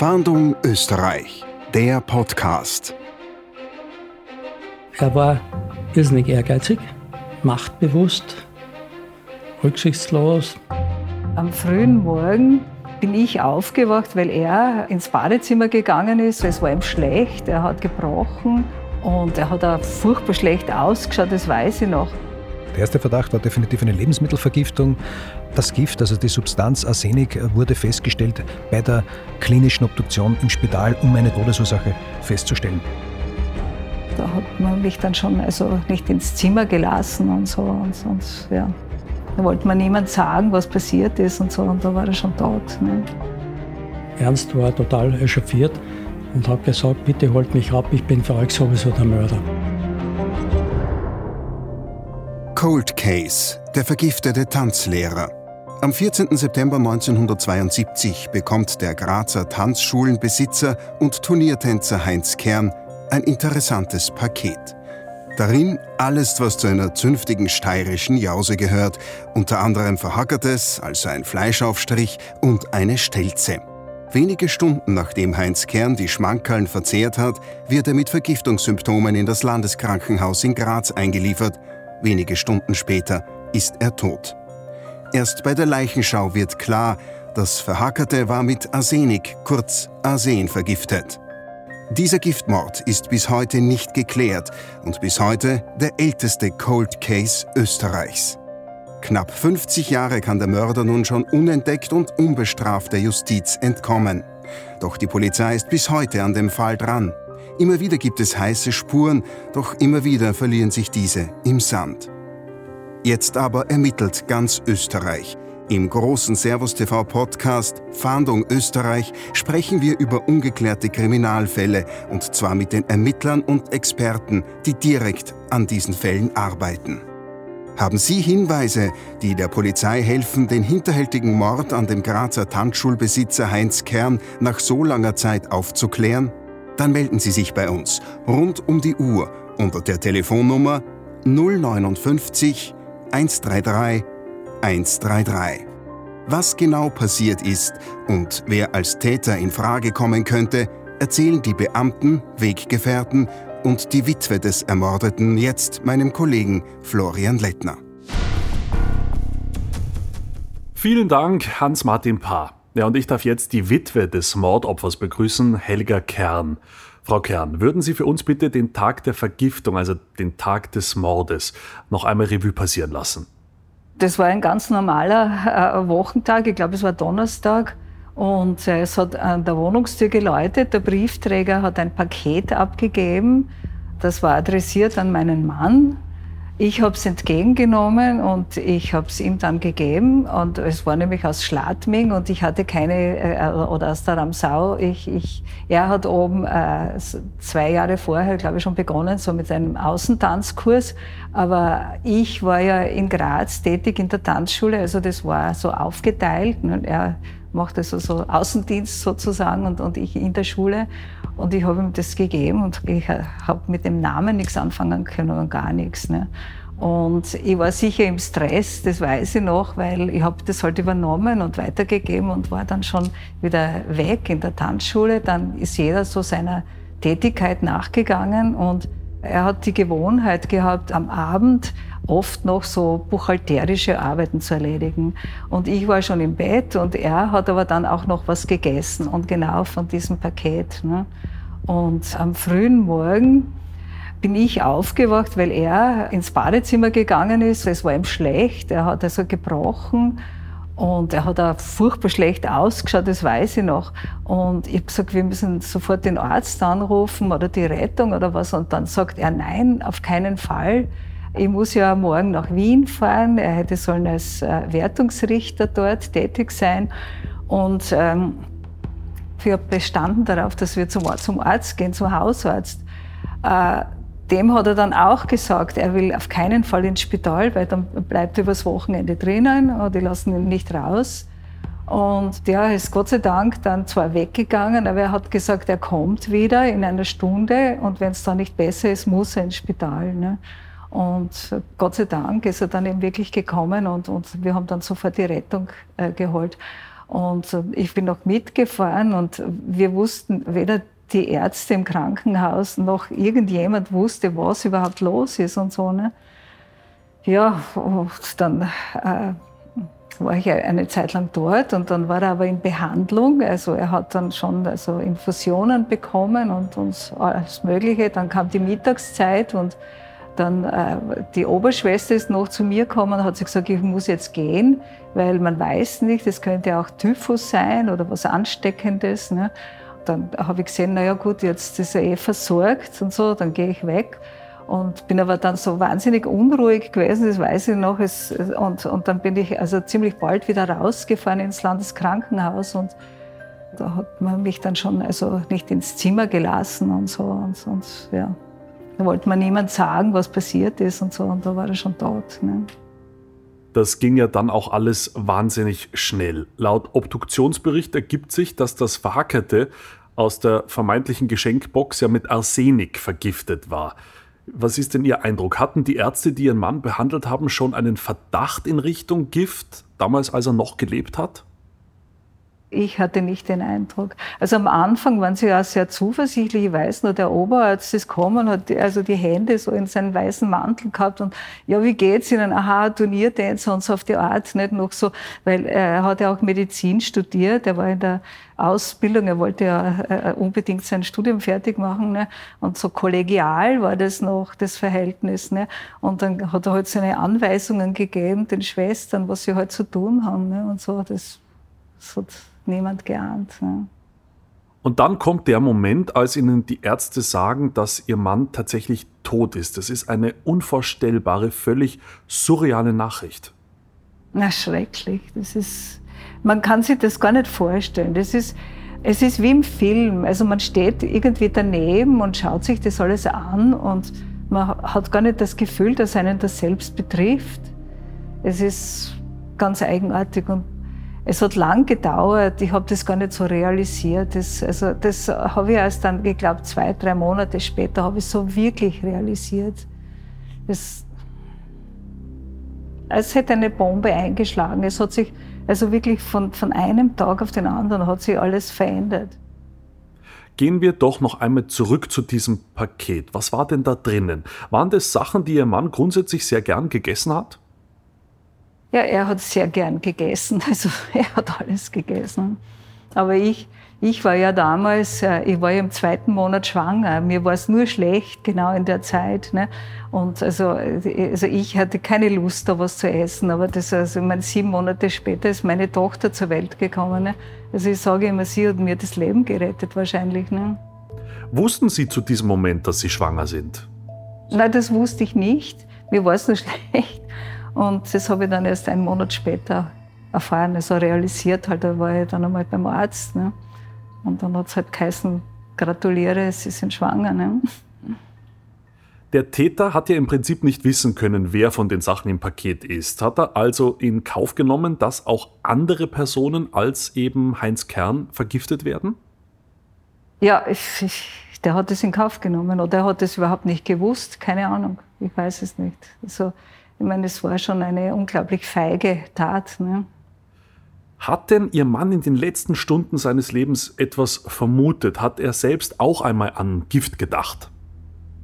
Fahndung Österreich, der Podcast. Er war irrsinnig ehrgeizig, machtbewusst, rücksichtslos. Am frühen Morgen bin ich aufgewacht, weil er ins Badezimmer gegangen ist. Es war ihm schlecht, er hat gebrochen und er hat auch furchtbar schlecht ausgeschaut, das weiß ich noch. Der erste Verdacht war definitiv eine Lebensmittelvergiftung. Das Gift, also die Substanz Arsenik, wurde festgestellt bei der klinischen Obduktion im Spital, um eine Todesursache festzustellen. Da hat man mich dann schon also nicht ins Zimmer gelassen und so. Und sonst, ja. Da wollte man niemand sagen, was passiert ist und so. Und da war er schon tot. Ne? Ernst war total echauffiert und hat gesagt, bitte holt mich ab, ich bin für euch sowieso der Mörder. Cold Case, der vergiftete Tanzlehrer. Am 14. September 1972 bekommt der Grazer Tanzschulenbesitzer und Turniertänzer Heinz Kern ein interessantes Paket. Darin alles, was zu einer zünftigen steirischen Jause gehört, unter anderem Verhackertes, also ein Fleischaufstrich und eine Stelze. Wenige Stunden nachdem Heinz Kern die Schmankerln verzehrt hat, wird er mit Vergiftungssymptomen in das Landeskrankenhaus in Graz eingeliefert Wenige Stunden später ist er tot. Erst bei der Leichenschau wird klar, das Verhackerte war mit Arsenik, kurz Arsen, vergiftet. Dieser Giftmord ist bis heute nicht geklärt und bis heute der älteste Cold Case Österreichs. Knapp 50 Jahre kann der Mörder nun schon unentdeckt und unbestraft der Justiz entkommen. Doch die Polizei ist bis heute an dem Fall dran. Immer wieder gibt es heiße Spuren, doch immer wieder verlieren sich diese im Sand. Jetzt aber ermittelt ganz Österreich. Im großen Servus TV Podcast Fahndung Österreich sprechen wir über ungeklärte Kriminalfälle und zwar mit den Ermittlern und Experten, die direkt an diesen Fällen arbeiten. Haben Sie Hinweise, die der Polizei helfen, den hinterhältigen Mord an dem Grazer Tanzschulbesitzer Heinz Kern nach so langer Zeit aufzuklären? Dann melden Sie sich bei uns rund um die Uhr unter der Telefonnummer 059 133 133. Was genau passiert ist und wer als Täter in Frage kommen könnte, erzählen die Beamten, Weggefährten und die Witwe des Ermordeten jetzt meinem Kollegen Florian Lettner. Vielen Dank, Hans-Martin Paar. Ja, und ich darf jetzt die Witwe des Mordopfers begrüßen, Helga Kern. Frau Kern, würden Sie für uns bitte den Tag der Vergiftung, also den Tag des Mordes, noch einmal Revue passieren lassen? Das war ein ganz normaler äh, Wochentag, ich glaube, es war Donnerstag. Und äh, es hat an der Wohnungstür geläutet. Der Briefträger hat ein Paket abgegeben. Das war adressiert an meinen Mann. Ich habe es entgegengenommen und ich habe es ihm dann gegeben. Und es war nämlich aus Schladming und ich hatte keine, äh, oder aus der Ramsau. Ich, ich, er hat oben äh, zwei Jahre vorher, glaube ich, schon begonnen, so mit einem Außentanzkurs. Aber ich war ja in Graz tätig in der Tanzschule, also das war so aufgeteilt. Und er macht also so Außendienst sozusagen und, und ich in der Schule. Und ich habe ihm das gegeben und ich habe mit dem Namen nichts anfangen können und gar nichts. Ne? Und ich war sicher im Stress, das weiß ich noch, weil ich habe das halt übernommen und weitergegeben und war dann schon wieder weg in der Tanzschule. Dann ist jeder so seiner Tätigkeit nachgegangen und er hat die Gewohnheit gehabt, am Abend oft noch so buchhalterische Arbeiten zu erledigen. Und ich war schon im Bett und er hat aber dann auch noch was gegessen und genau von diesem Paket. Ne? Und am frühen Morgen bin ich aufgewacht, weil er ins Badezimmer gegangen ist. Es war ihm schlecht, er hat also gebrochen und er hat auch furchtbar schlecht ausgeschaut, das weiß ich noch. Und ich habe gesagt, wir müssen sofort den Arzt anrufen oder die Rettung oder was. Und dann sagt er, nein, auf keinen Fall. Ich muss ja morgen nach Wien fahren. Er hätte sollen als äh, Wertungsrichter dort tätig sein. Und ähm, ich habe bestanden darauf, dass wir zum, zum Arzt gehen, zum Hausarzt. Äh, dem hat er dann auch gesagt, er will auf keinen Fall ins Spital, weil dann bleibt er übers Wochenende drinnen und die lassen ihn nicht raus. Und der ist Gott sei Dank dann zwar weggegangen, aber er hat gesagt, er kommt wieder in einer Stunde und wenn es dann nicht besser ist, muss er ins Spital. Ne? Und Gott sei Dank ist er dann eben wirklich gekommen und, und wir haben dann sofort die Rettung äh, geholt. Und äh, ich bin noch mitgefahren und wir wussten, weder die Ärzte im Krankenhaus noch irgendjemand wusste, was überhaupt los ist und so. Ne? Ja, und dann äh, war ich eine Zeit lang dort und dann war er aber in Behandlung. Also er hat dann schon also Infusionen bekommen und uns alles Mögliche. Dann kam die Mittagszeit und dann äh, die Oberschwester ist noch zu mir gekommen und hat sie gesagt, ich muss jetzt gehen, weil man weiß nicht, es könnte auch Typhus sein oder was Ansteckendes. Ne? Dann habe ich gesehen, naja gut, jetzt ist er eh versorgt und so, dann gehe ich weg. Und bin aber dann so wahnsinnig unruhig gewesen, das weiß ich noch. Es, und, und dann bin ich also ziemlich bald wieder rausgefahren ins Landeskrankenhaus und da hat man mich dann schon also nicht ins Zimmer gelassen und so. Und, und ja, da wollte man niemand sagen, was passiert ist und so. Und da war er schon tot. Ne? Das ging ja dann auch alles wahnsinnig schnell. Laut Obduktionsbericht ergibt sich, dass das Verhackerte aus der vermeintlichen Geschenkbox ja mit Arsenik vergiftet war. Was ist denn Ihr Eindruck? Hatten die Ärzte, die Ihren Mann behandelt haben, schon einen Verdacht in Richtung Gift, damals als er noch gelebt hat? Ich hatte nicht den Eindruck. Also am Anfang waren sie ja sehr zuversichtlich. Ich weiß nur, der Oberarzt ist gekommen, hat also die Hände so in seinen weißen Mantel gehabt und ja, wie geht's Ihnen? Aha, Turniertänzer und so auf die Art, nicht noch so, weil er hat ja auch Medizin studiert, er war in der Ausbildung, er wollte ja äh, unbedingt sein Studium fertig machen ne? und so kollegial war das noch, das Verhältnis. Ne? Und dann hat er halt seine Anweisungen gegeben, den Schwestern, was sie halt zu tun haben ne? und so, das, das hat niemand geahnt. Ne? Und dann kommt der Moment, als Ihnen die Ärzte sagen, dass Ihr Mann tatsächlich tot ist. Das ist eine unvorstellbare, völlig surreale Nachricht. Na, schrecklich. Das ist, man kann sich das gar nicht vorstellen. Das ist, es ist wie im Film. Also man steht irgendwie daneben und schaut sich das alles an und man hat gar nicht das Gefühl, dass einen das selbst betrifft. Es ist ganz eigenartig und es hat lang gedauert, ich habe das gar nicht so realisiert. Das, also das habe ich erst dann, ich glaube, zwei, drei Monate später habe ich so wirklich realisiert. Das, es hätte eine Bombe eingeschlagen. Es hat sich also wirklich von, von einem Tag auf den anderen hat sich alles verändert. Gehen wir doch noch einmal zurück zu diesem Paket. Was war denn da drinnen? Waren das Sachen, die Ihr Mann grundsätzlich sehr gern gegessen hat? Ja, er hat sehr gern gegessen. Also er hat alles gegessen. Aber ich, ich war ja damals, äh, ich war ja im zweiten Monat schwanger. Mir war es nur schlecht, genau in der Zeit. Ne? Und also, also ich hatte keine Lust, da was zu essen. Aber das, also, ich meine, sieben Monate später ist meine Tochter zur Welt gekommen. Ne? Also ich sage immer, sie hat mir das Leben gerettet wahrscheinlich. Ne? Wussten Sie zu diesem Moment, dass Sie schwanger sind? Nein, das wusste ich nicht. Mir war es nur schlecht. Und das habe ich dann erst einen Monat später erfahren, also realisiert halt, da war ich dann einmal beim Arzt. Ne? Und dann hat es halt geheißen, gratuliere, Sie sind schwanger. Ne? Der Täter hat ja im Prinzip nicht wissen können, wer von den Sachen im Paket ist. Hat er also in Kauf genommen, dass auch andere Personen als eben Heinz Kern vergiftet werden? Ja, ich, ich, der hat es in Kauf genommen oder er hat es überhaupt nicht gewusst. Keine Ahnung, ich weiß es nicht. Also, ich meine, es war schon eine unglaublich feige Tat. Ne? Hat denn Ihr Mann in den letzten Stunden seines Lebens etwas vermutet? Hat er selbst auch einmal an Gift gedacht?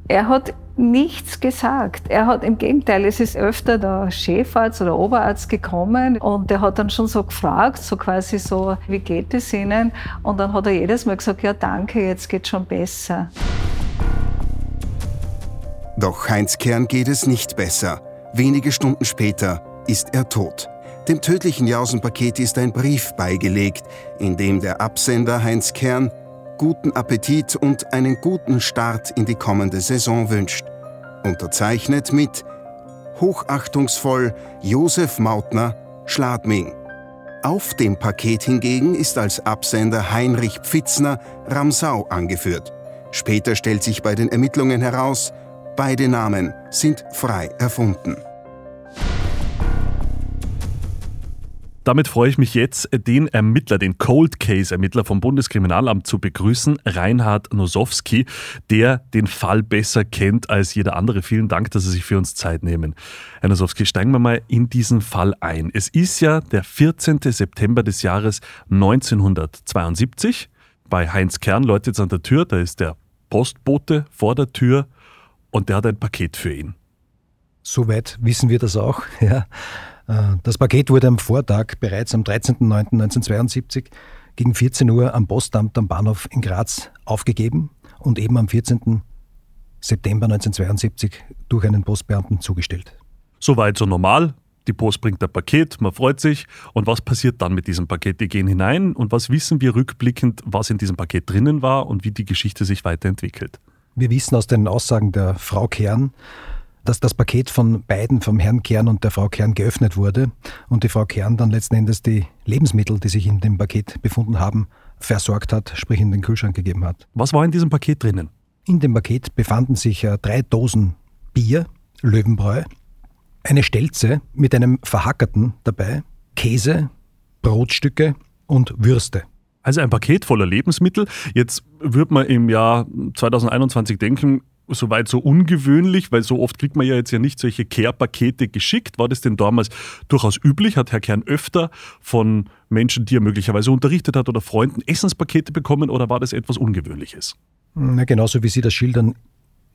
Er hat nichts gesagt. Er hat im Gegenteil, es ist öfter der Chefarzt oder Oberarzt gekommen und der hat dann schon so gefragt, so quasi so, wie geht es Ihnen? Und dann hat er jedes Mal gesagt, ja danke, jetzt geht schon besser. Doch Heinz Kern geht es nicht besser. Wenige Stunden später ist er tot. Dem tödlichen Jausenpaket ist ein Brief beigelegt, in dem der Absender Heinz Kern guten Appetit und einen guten Start in die kommende Saison wünscht. Unterzeichnet mit Hochachtungsvoll Josef Mautner, Schladming. Auf dem Paket hingegen ist als Absender Heinrich Pfitzner, Ramsau angeführt. Später stellt sich bei den Ermittlungen heraus, beide Namen sind frei erfunden. Damit freue ich mich jetzt, den Ermittler, den Cold Case-Ermittler vom Bundeskriminalamt zu begrüßen, Reinhard Nosowski, der den Fall besser kennt als jeder andere. Vielen Dank, dass Sie sich für uns Zeit nehmen. Herr Nosowski, steigen wir mal in diesen Fall ein. Es ist ja der 14. September des Jahres 1972. Bei Heinz Kern läutet es an der Tür, da ist der Postbote vor der Tür und der hat ein Paket für ihn. Soweit wissen wir das auch. Ja. Äh, das Paket wurde am Vortag bereits am 13.09.1972 gegen 14 Uhr am Postamt am Bahnhof in Graz aufgegeben und eben am 14. September 1972 durch einen Postbeamten zugestellt. Soweit so normal. Die Post bringt ein Paket, man freut sich. Und was passiert dann mit diesem Paket? Die gehen hinein und was wissen wir rückblickend, was in diesem Paket drinnen war und wie die Geschichte sich weiterentwickelt? Wir wissen aus den Aussagen der Frau Kern, dass das Paket von beiden, vom Herrn Kern und der Frau Kern, geöffnet wurde und die Frau Kern dann letzten Endes die Lebensmittel, die sich in dem Paket befunden haben, versorgt hat, sprich in den Kühlschrank gegeben hat. Was war in diesem Paket drinnen? In dem Paket befanden sich äh, drei Dosen Bier, Löwenbräu, eine Stelze mit einem Verhackerten dabei, Käse, Brotstücke und Würste. Also ein Paket voller Lebensmittel. Jetzt würde man im Jahr 2021 denken, soweit so ungewöhnlich, weil so oft kriegt man ja jetzt ja nicht solche Care-Pakete geschickt. War das denn damals durchaus üblich? Hat Herr Kern öfter von Menschen, die er möglicherweise unterrichtet hat oder Freunden Essenspakete bekommen oder war das etwas Ungewöhnliches? Na, genauso wie Sie das schildern,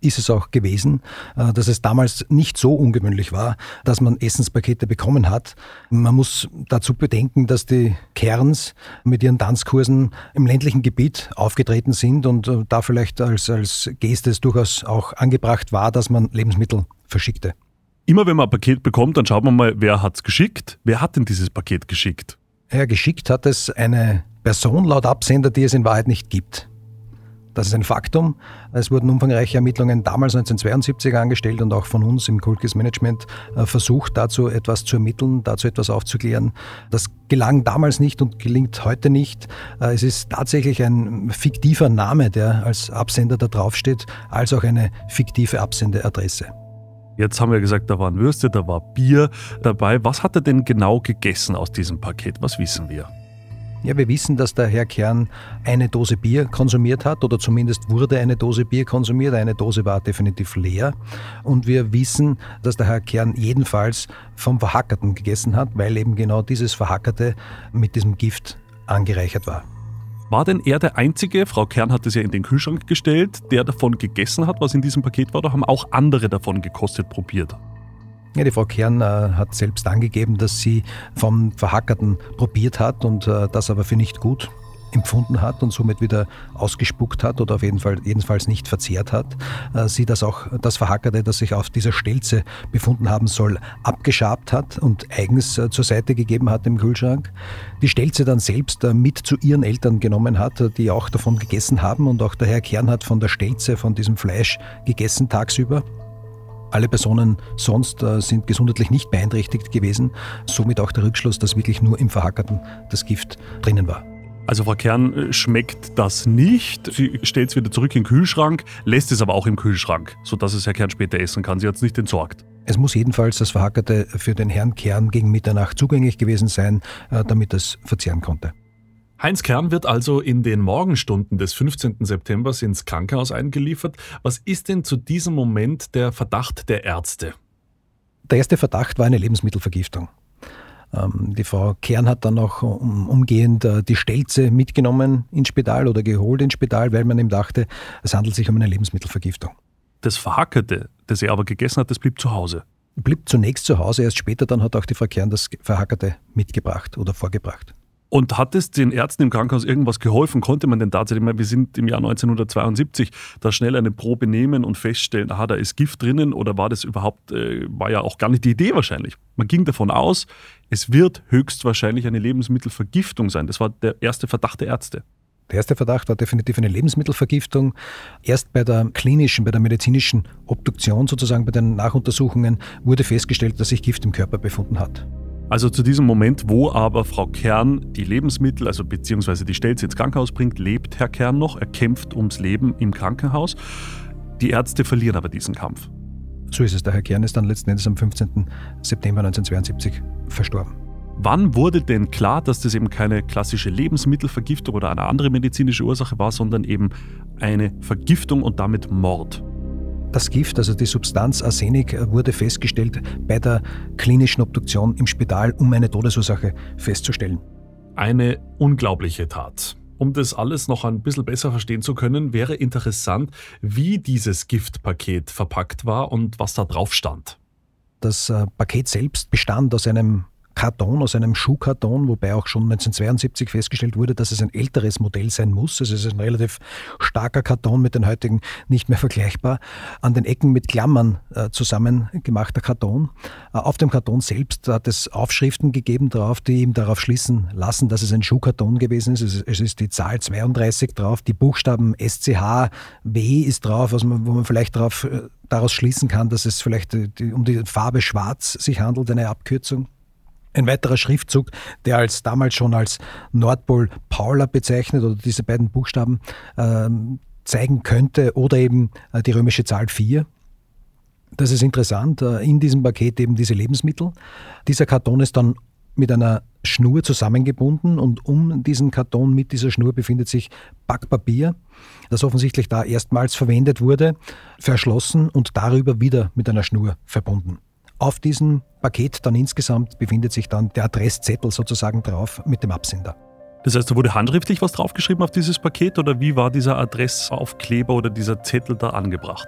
ist es auch gewesen, äh, dass es damals nicht so ungewöhnlich war, dass man Essenspakete bekommen hat. Man muss dazu bedenken, dass die Kerns mit ihren Tanzkursen im ländlichen Gebiet aufgetreten sind und äh, da vielleicht als, als Geste es durchaus auch angebracht war, dass man Lebensmittel verschickte. Immer wenn man ein Paket bekommt, dann schaut man mal, wer hat es geschickt. Wer hat denn dieses Paket geschickt? Ja, geschickt hat es eine Person laut Absender, die es in Wahrheit nicht gibt. Das ist ein Faktum. Es wurden umfangreiche Ermittlungen damals 1972 angestellt und auch von uns im Kulkis Management äh, versucht, dazu etwas zu ermitteln, dazu etwas aufzuklären. Das gelang damals nicht und gelingt heute nicht. Äh, es ist tatsächlich ein fiktiver Name, der als Absender da draufsteht, als auch eine fiktive Absendeadresse. Jetzt haben wir gesagt, da waren Würste, da war Bier dabei. Was hat er denn genau gegessen aus diesem Paket? Was wissen wir? Ja, wir wissen, dass der Herr Kern eine Dose Bier konsumiert hat oder zumindest wurde eine Dose Bier konsumiert. Eine Dose war definitiv leer. Und wir wissen, dass der Herr Kern jedenfalls vom Verhackerten gegessen hat, weil eben genau dieses Verhackerte mit diesem Gift angereichert war. War denn er der Einzige, Frau Kern hat es ja in den Kühlschrank gestellt, der davon gegessen hat, was in diesem Paket war, oder haben auch andere davon gekostet, probiert? Ja, die Frau Kern äh, hat selbst angegeben, dass sie vom Verhackerten probiert hat und äh, das aber für nicht gut empfunden hat und somit wieder ausgespuckt hat oder auf jeden Fall jedenfalls nicht verzehrt hat. Äh, sie das auch das Verhackerte, das sich auf dieser Stelze befunden haben soll, abgeschabt hat und eigens äh, zur Seite gegeben hat im Kühlschrank. Die Stelze dann selbst äh, mit zu ihren Eltern genommen hat, die auch davon gegessen haben und auch der Herr Kern hat von der Stelze, von diesem Fleisch gegessen tagsüber. Alle Personen sonst äh, sind gesundheitlich nicht beeinträchtigt gewesen. Somit auch der Rückschluss, dass wirklich nur im Verhackerten das Gift drinnen war. Also Frau Kern äh, schmeckt das nicht. Sie stellt es wieder zurück in den Kühlschrank, lässt es aber auch im Kühlschrank, sodass es Herr Kern später essen kann. Sie hat es nicht entsorgt. Es muss jedenfalls das Verhackerte für den Herrn Kern gegen Mitternacht zugänglich gewesen sein, äh, damit es verzehren konnte. Heinz Kern wird also in den Morgenstunden des 15. September ins Krankenhaus eingeliefert. Was ist denn zu diesem Moment der Verdacht der Ärzte? Der erste Verdacht war eine Lebensmittelvergiftung. Ähm, die Frau Kern hat dann auch umgehend äh, die Stelze mitgenommen ins Spital oder geholt ins Spital, weil man ihm dachte, es handelt sich um eine Lebensmittelvergiftung. Das Verhackerte, das er aber gegessen hat, das blieb zu Hause. Blieb zunächst zu Hause, erst später dann hat auch die Frau Kern das Verhackerte mitgebracht oder vorgebracht. Und hat es den Ärzten im Krankenhaus irgendwas geholfen? Konnte man denn tatsächlich, wir sind im Jahr 1972, da schnell eine Probe nehmen und feststellen, aha, da ist Gift drinnen oder war das überhaupt, äh, war ja auch gar nicht die Idee wahrscheinlich. Man ging davon aus, es wird höchstwahrscheinlich eine Lebensmittelvergiftung sein. Das war der erste Verdacht der Ärzte. Der erste Verdacht war definitiv eine Lebensmittelvergiftung. Erst bei der klinischen, bei der medizinischen Obduktion sozusagen, bei den Nachuntersuchungen wurde festgestellt, dass sich Gift im Körper befunden hat. Also zu diesem Moment, wo aber Frau Kern die Lebensmittel, also beziehungsweise die Stelze ins Krankenhaus bringt, lebt Herr Kern noch. Er kämpft ums Leben im Krankenhaus. Die Ärzte verlieren aber diesen Kampf. So ist es. Der Herr Kern ist dann letzten Endes am 15. September 1972 verstorben. Wann wurde denn klar, dass das eben keine klassische Lebensmittelvergiftung oder eine andere medizinische Ursache war, sondern eben eine Vergiftung und damit Mord? Das Gift, also die Substanz Arsenik, wurde festgestellt bei der klinischen Obduktion im Spital, um eine Todesursache festzustellen. Eine unglaubliche Tat. Um das alles noch ein bisschen besser verstehen zu können, wäre interessant, wie dieses Giftpaket verpackt war und was da drauf stand. Das äh, Paket selbst bestand aus einem Karton, aus einem Schuhkarton, wobei auch schon 1972 festgestellt wurde, dass es ein älteres Modell sein muss. Es ist ein relativ starker Karton mit den heutigen nicht mehr vergleichbar. An den Ecken mit Klammern äh, zusammengemachter Karton. Äh, auf dem Karton selbst hat es Aufschriften gegeben drauf, die ihm darauf schließen lassen, dass es ein Schuhkarton gewesen ist. Es, es ist die Zahl 32 drauf, die Buchstaben SCH, W ist drauf, also wo man vielleicht darauf, äh, daraus schließen kann, dass es vielleicht äh, die, um die Farbe Schwarz sich handelt, eine Abkürzung. Ein weiterer Schriftzug, der als damals schon als Nordpol Paula bezeichnet oder diese beiden Buchstaben äh, zeigen könnte oder eben äh, die römische Zahl 4. Das ist interessant. Äh, in diesem Paket eben diese Lebensmittel. Dieser Karton ist dann mit einer Schnur zusammengebunden und um diesen Karton mit dieser Schnur befindet sich Backpapier, das offensichtlich da erstmals verwendet wurde, verschlossen und darüber wieder mit einer Schnur verbunden. Auf diesem Paket dann insgesamt befindet sich dann der Adresszettel sozusagen drauf mit dem Absender. Das heißt, da wurde handschriftlich was draufgeschrieben auf dieses Paket oder wie war dieser Adressaufkleber oder dieser Zettel da angebracht?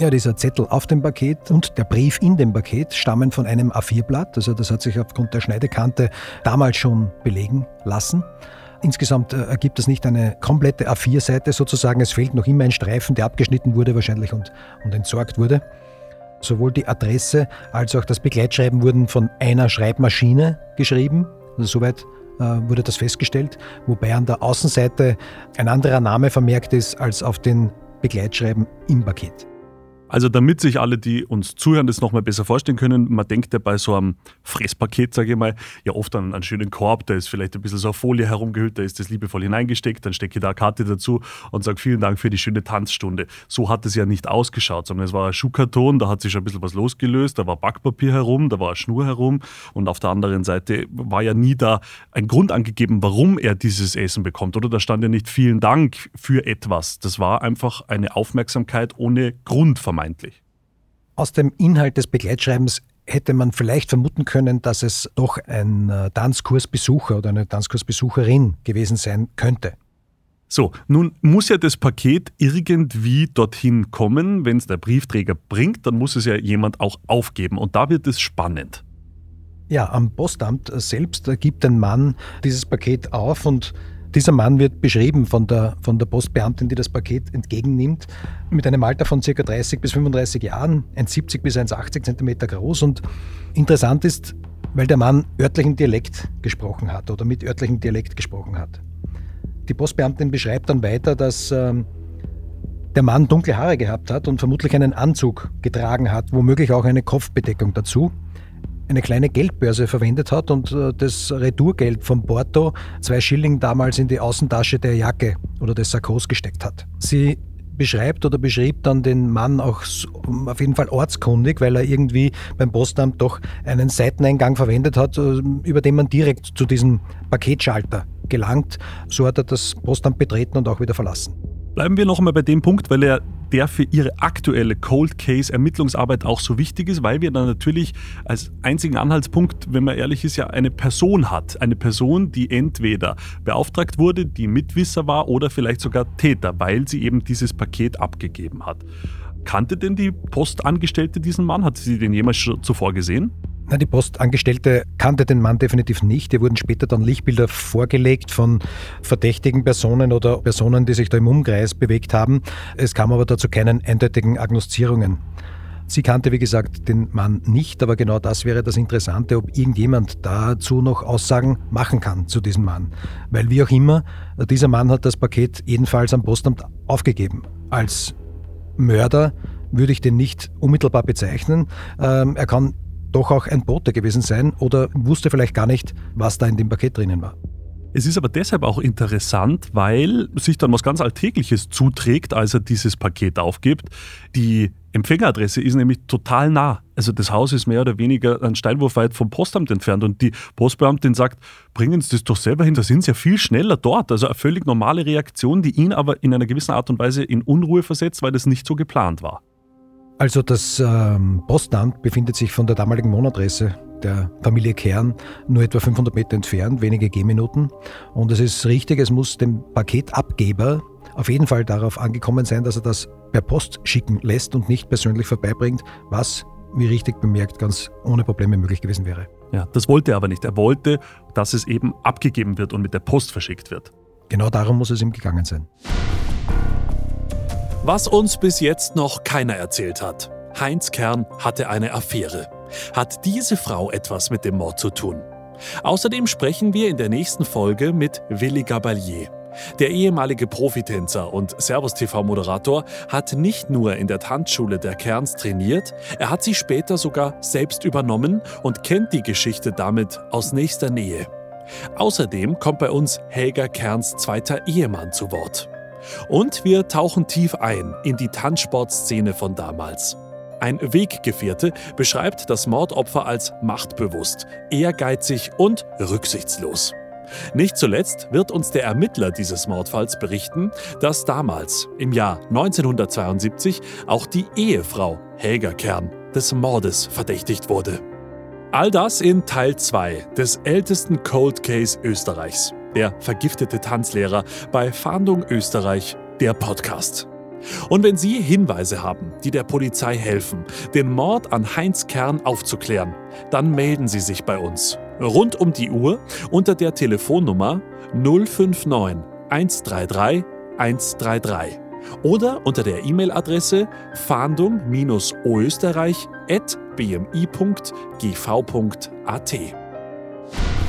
Ja, dieser Zettel auf dem Paket und der Brief in dem Paket stammen von einem A4-Blatt. Also das hat sich aufgrund der Schneidekante damals schon belegen lassen. Insgesamt äh, ergibt das nicht eine komplette A4-Seite sozusagen. Es fehlt noch immer ein Streifen, der abgeschnitten wurde wahrscheinlich und, und entsorgt wurde. Sowohl die Adresse als auch das Begleitschreiben wurden von einer Schreibmaschine geschrieben. Also soweit äh, wurde das festgestellt, wobei an der Außenseite ein anderer Name vermerkt ist als auf den Begleitschreiben im Paket. Also damit sich alle, die uns zuhören, das nochmal besser vorstellen können, man denkt ja bei so einem Fresspaket, sage ich mal, ja oft an einen schönen Korb, da ist vielleicht ein bisschen so eine Folie herumgehüllt, da ist das liebevoll hineingesteckt, dann stecke ich da eine Karte dazu und sage vielen Dank für die schöne Tanzstunde. So hat es ja nicht ausgeschaut, sondern es war ein Schuhkarton, da hat sich ein bisschen was losgelöst, da war Backpapier herum, da war eine Schnur herum und auf der anderen Seite war ja nie da ein Grund angegeben, warum er dieses Essen bekommt. Oder da stand ja nicht vielen Dank für etwas. Das war einfach eine Aufmerksamkeit ohne Grund vermeintlich vermeintlich. Aus dem Inhalt des Begleitschreibens hätte man vielleicht vermuten können, dass es doch ein äh, Tanzkursbesucher oder eine Tanzkursbesucherin gewesen sein könnte. So, nun muss ja das Paket irgendwie dorthin kommen. Wenn es der Briefträger bringt, dann muss es ja jemand auch aufgeben. Und da wird es spannend. Ja, am Postamt selbst gibt ein Mann dieses Paket auf und dieser Mann wird beschrieben von der, von der Postbeamtin, die das Paket entgegennimmt, mit einem Alter von ca. 30 bis 35 Jahren, 1,70 bis 1,80 cm groß. Und interessant ist, weil der Mann örtlichen Dialekt gesprochen hat oder mit örtlichem Dialekt gesprochen hat. Die Postbeamtin beschreibt dann weiter, dass äh, der Mann dunkle Haare gehabt hat und vermutlich einen Anzug getragen hat, womöglich auch eine Kopfbedeckung dazu eine kleine Geldbörse verwendet hat und äh, das Retourgeld vom Porto, zwei Schilling damals in die Außentasche der Jacke oder des Sakkos gesteckt hat. Sie beschreibt oder beschrieb dann den Mann auch auf jeden Fall ortskundig, weil er irgendwie beim Postamt doch einen Seiteneingang verwendet hat, äh, über den man direkt zu diesem Paketschalter gelangt. So hat er das Postamt betreten und auch wieder verlassen. Bleiben wir noch einmal bei dem Punkt, weil er der für ihre aktuelle Cold Case Ermittlungsarbeit auch so wichtig ist, weil wir dann natürlich als einzigen Anhaltspunkt, wenn man ehrlich ist, ja eine Person hat. Eine Person, die entweder beauftragt wurde, die Mitwisser war oder vielleicht sogar Täter, weil sie eben dieses Paket abgegeben hat. Kannte denn die Postangestellte diesen Mann? Hat sie den jemals schon zuvor gesehen? Na, die Postangestellte kannte den Mann definitiv nicht. Ihr wurden später dann Lichtbilder vorgelegt von verdächtigen Personen oder Personen, die sich da im Umkreis bewegt haben. Es kam aber dazu keinen eindeutigen Agnostizierungen. Sie kannte, wie gesagt, den Mann nicht, aber genau das wäre das Interessante, ob irgendjemand dazu noch Aussagen machen kann zu diesem Mann. Weil wie auch immer, dieser Mann hat das Paket jedenfalls am Postamt aufgegeben. Als Mörder würde ich den nicht unmittelbar bezeichnen. Ähm, er kann doch auch ein Bote gewesen sein oder wusste vielleicht gar nicht, was da in dem Paket drinnen war. Es ist aber deshalb auch interessant, weil sich dann was ganz Alltägliches zuträgt, als er dieses Paket aufgibt. Die Empfängeradresse ist nämlich total nah. Also das Haus ist mehr oder weniger ein Steinwurf weit vom Postamt entfernt und die Postbeamtin sagt, bringen Sie das doch selber hin, da sind Sie ja viel schneller dort. Also eine völlig normale Reaktion, die ihn aber in einer gewissen Art und Weise in Unruhe versetzt, weil das nicht so geplant war. Also das ähm, Postamt befindet sich von der damaligen Wohnadresse der Familie Kern nur etwa 500 Meter entfernt, wenige Gehminuten. Und es ist richtig, es muss dem Paketabgeber auf jeden Fall darauf angekommen sein, dass er das per Post schicken lässt und nicht persönlich vorbeibringt, was, wie richtig bemerkt, ganz ohne Probleme möglich gewesen wäre. Ja, das wollte er aber nicht. Er wollte, dass es eben abgegeben wird und mit der Post verschickt wird. Genau darum muss es ihm gegangen sein. Was uns bis jetzt noch keiner erzählt hat. Heinz Kern hatte eine Affäre. Hat diese Frau etwas mit dem Mord zu tun? Außerdem sprechen wir in der nächsten Folge mit Willi Gabalier. Der ehemalige Profitänzer und Servus-TV-Moderator hat nicht nur in der Tanzschule der Kerns trainiert, er hat sie später sogar selbst übernommen und kennt die Geschichte damit aus nächster Nähe. Außerdem kommt bei uns Helga Kerns zweiter Ehemann zu Wort. Und wir tauchen tief ein in die Tanzsportszene von damals. Ein Weggefährte beschreibt das Mordopfer als machtbewusst, ehrgeizig und rücksichtslos. Nicht zuletzt wird uns der Ermittler dieses Mordfalls berichten, dass damals, im Jahr 1972, auch die Ehefrau Helga Kern des Mordes verdächtigt wurde. All das in Teil 2 des ältesten Cold Case Österreichs, der vergiftete Tanzlehrer bei Fahndung Österreich, der Podcast. Und wenn Sie Hinweise haben, die der Polizei helfen, den Mord an Heinz Kern aufzuklären, dann melden Sie sich bei uns rund um die Uhr unter der Telefonnummer 059 133 133 oder unter der E-Mail-Adresse fahndung-oösterreich.bmi.gv.at.